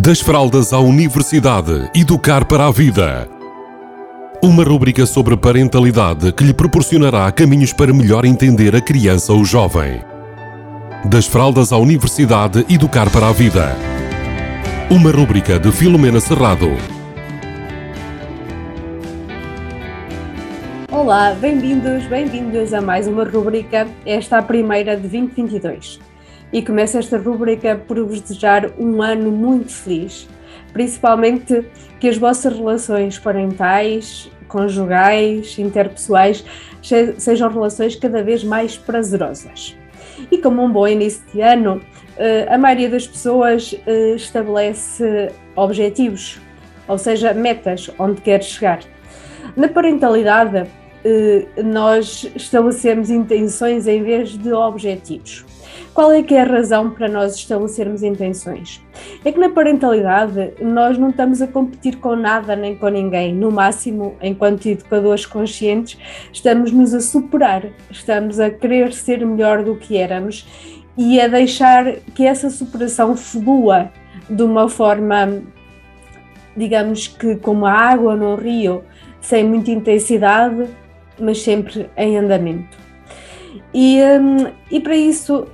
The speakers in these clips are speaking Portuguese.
Das fraldas à universidade, educar para a vida. Uma rúbrica sobre parentalidade que lhe proporcionará caminhos para melhor entender a criança ou jovem. Das fraldas à universidade, educar para a vida. Uma rúbrica de Filomena Serrado. Olá, bem-vindos, bem-vindos a mais uma rúbrica, esta a primeira de 2022 e começo esta rubrica por vos desejar um ano muito feliz, principalmente que as vossas relações parentais, conjugais, interpessoais sejam relações cada vez mais prazerosas. E como um bom início de ano, eh, a maioria das pessoas eh, estabelece objetivos, ou seja, metas onde quer chegar. Na parentalidade, eh, nós estabelecemos intenções em vez de objetivos. Qual é que é a razão para nós estabelecermos intenções? É que na parentalidade nós não estamos a competir com nada nem com ninguém. No máximo, enquanto educadores conscientes, estamos-nos a superar, estamos a querer ser melhor do que éramos e a deixar que essa superação flua de uma forma, digamos que como a água no rio, sem muita intensidade, mas sempre em andamento. E, hum, e para isso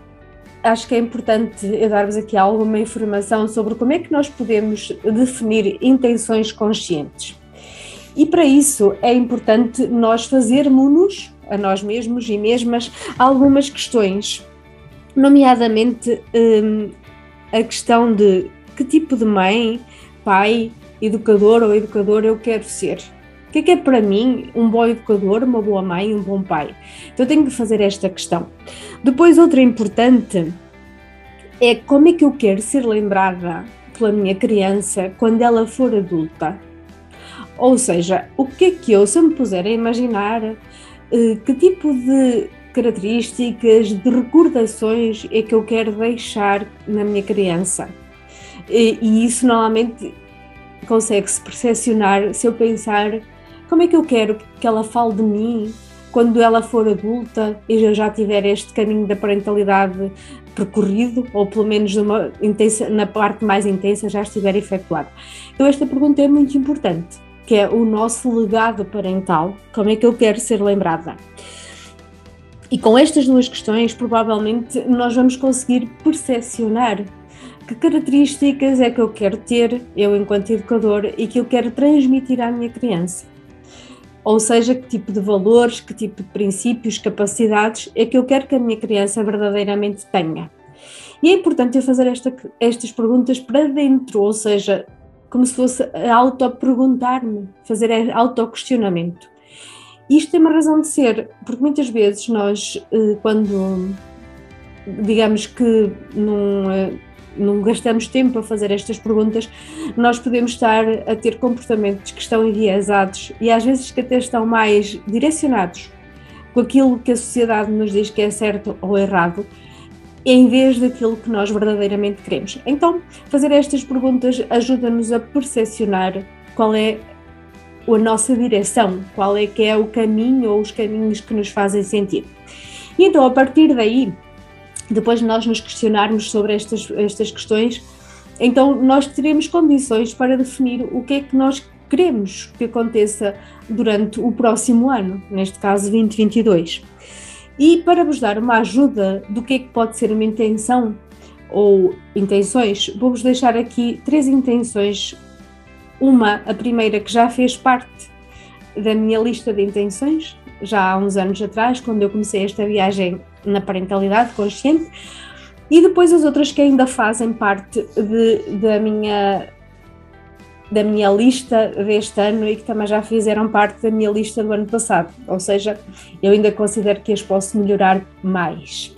acho que é importante eu dar-vos aqui alguma informação sobre como é que nós podemos definir intenções conscientes. E para isso é importante nós fazermos-nos, a nós mesmos e mesmas, algumas questões, nomeadamente hum, a questão de que tipo de mãe, pai, educador ou educadora eu quero ser. Que é que é para mim um bom educador, uma boa mãe, um bom pai? Então tenho que fazer esta questão. Depois, outra importante é como é que eu quero ser lembrada pela minha criança quando ela for adulta. Ou seja, o que é que eu, se eu me puser a imaginar, eh, que tipo de características, de recordações é que eu quero deixar na minha criança? E isso normalmente consegue-se percepcionar se eu pensar como é que eu quero que ela fale de mim quando ela for adulta e eu já tiver este caminho da parentalidade percorrido, ou pelo menos numa intensa, na parte mais intensa já estiver efetuado. Então esta pergunta é muito importante, que é o nosso legado parental, como é que eu quero ser lembrada? E com estas duas questões, provavelmente nós vamos conseguir percepcionar que características é que eu quero ter, eu enquanto educador, e que eu quero transmitir à minha criança. Ou seja, que tipo de valores, que tipo de princípios, capacidades é que eu quero que a minha criança verdadeiramente tenha. E é importante eu fazer esta, estas perguntas para dentro, ou seja, como se fosse auto-perguntar-me, fazer auto-questionamento. Isto tem uma razão de ser, porque muitas vezes nós, eh, quando digamos que num eh, não gastamos tempo a fazer estas perguntas, nós podemos estar a ter comportamentos que estão enviesados e às vezes que até estão mais direcionados com aquilo que a sociedade nos diz que é certo ou errado, em vez daquilo que nós verdadeiramente queremos. Então, fazer estas perguntas ajuda-nos a percepcionar qual é a nossa direção, qual é que é o caminho ou os caminhos que nos fazem sentido. E então, a partir daí, depois de nós nos questionarmos sobre estas, estas questões, então nós teremos condições para definir o que é que nós queremos que aconteça durante o próximo ano, neste caso 2022. E para vos dar uma ajuda do que é que pode ser uma intenção ou intenções, vou-vos deixar aqui três intenções. Uma, a primeira, que já fez parte da minha lista de intenções, já há uns anos atrás, quando eu comecei esta viagem na parentalidade consciente, e depois as outras que ainda fazem parte de, da minha da minha lista deste ano e que também já fizeram parte da minha lista do ano passado, ou seja, eu ainda considero que as posso melhorar mais.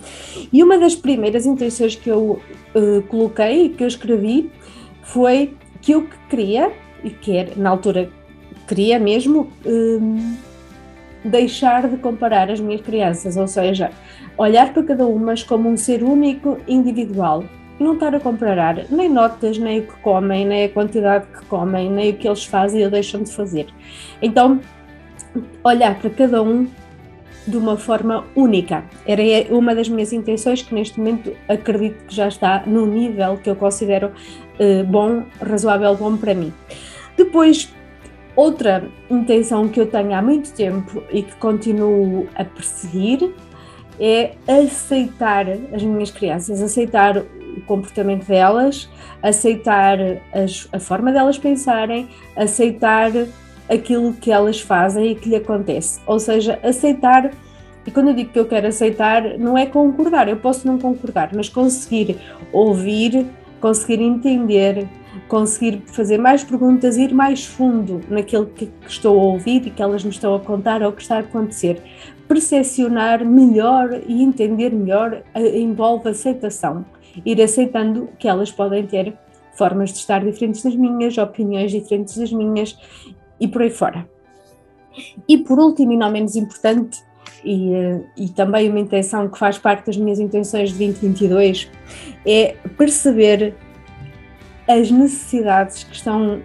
E uma das primeiras intenções que eu uh, coloquei, que eu escrevi, foi que eu queria, e que na altura queria mesmo, uh, deixar de comparar as minhas crianças, ou seja, olhar para cada uma como um ser único, individual, não estar a comparar nem notas, nem o que comem, nem a quantidade que comem, nem o que eles fazem ou deixam de fazer. Então, olhar para cada um de uma forma única. Era uma das minhas intenções que neste momento acredito que já está no nível que eu considero uh, bom, razoável bom para mim. Depois, outra intenção que eu tenho há muito tempo e que continuo a perseguir é aceitar as minhas crianças, aceitar o comportamento delas, aceitar as, a forma delas pensarem, aceitar aquilo que elas fazem e que lhe acontece. Ou seja, aceitar, e quando eu digo que eu quero aceitar, não é concordar, eu posso não concordar, mas conseguir ouvir, conseguir entender, conseguir fazer mais perguntas, ir mais fundo naquilo que, que estou a ouvir e que elas me estão a contar ou que está a acontecer. Percepcionar melhor e entender melhor envolve aceitação. Ir aceitando que elas podem ter formas de estar diferentes das minhas, opiniões diferentes das minhas e por aí fora. E por último, e não menos importante, e, eh, e, também uma intenção que faz parte das minhas intenções de 2022 é perceber as necessidades que estão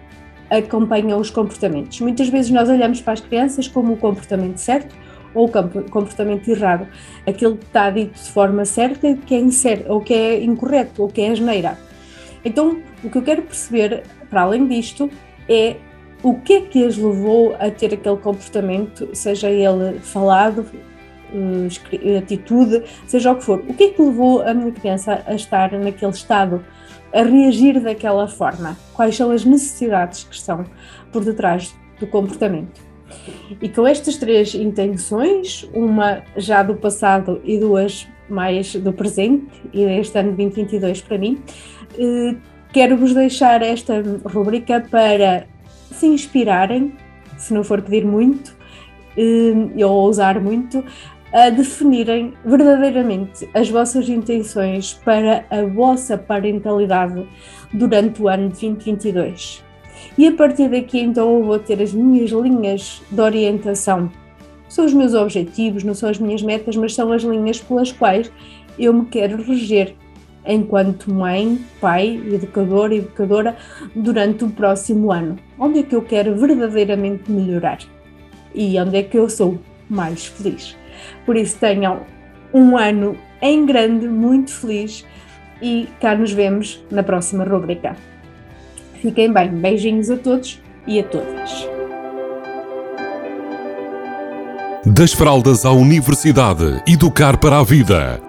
acompanham os comportamentos. Muitas vezes nós olhamos para as crianças como o comportamento certo ou o comportamento errado, aquilo que está dito de forma certa que é incerto, ou que é incorreto, ou que é asneira. Então, o que eu quero perceber, para além disto, é o que é que as levou a ter aquele comportamento, seja ele falado, eh, atitude, seja o que for. O que é que levou a minha criança a estar naquele estado, a reagir daquela forma? Quais são as necessidades que estão por detrás do comportamento? E com estas três intenções, uma já do passado e duas mais do presente, e deste ano 2022 para mim, eh, quero-vos deixar esta rubrica para se inspirarem, se não for pedir muito, eh, ou ousar muito, a definirem verdadeiramente as vossas intenções para a vossa parentalidade durante o ano de 2022. E a partir daqui, então, eu vou ter as minhas linhas de orientação. São os meus objetivos, não são as minhas metas, mas são as linhas pelas quais eu me quero reger enquanto mãe, pai, educador, educadora durante o próximo ano? Onde é que eu quero verdadeiramente melhorar? E onde é que eu sou mais feliz? Por isso tenham um ano em grande, muito feliz e cá nos vemos na próxima rubrica. Fiquem bem, beijinhos a todos e a todas. Das fraldas à universidade, educar para a vida.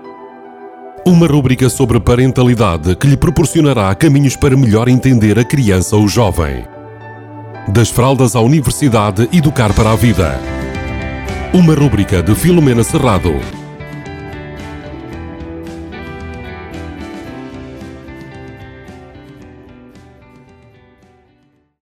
Uma rúbrica sobre parentalidade que lhe proporcionará caminhos para melhor entender a criança ou jovem. Das fraldas à universidade, educar para a vida. Uma rúbrica de Filomena Serrado.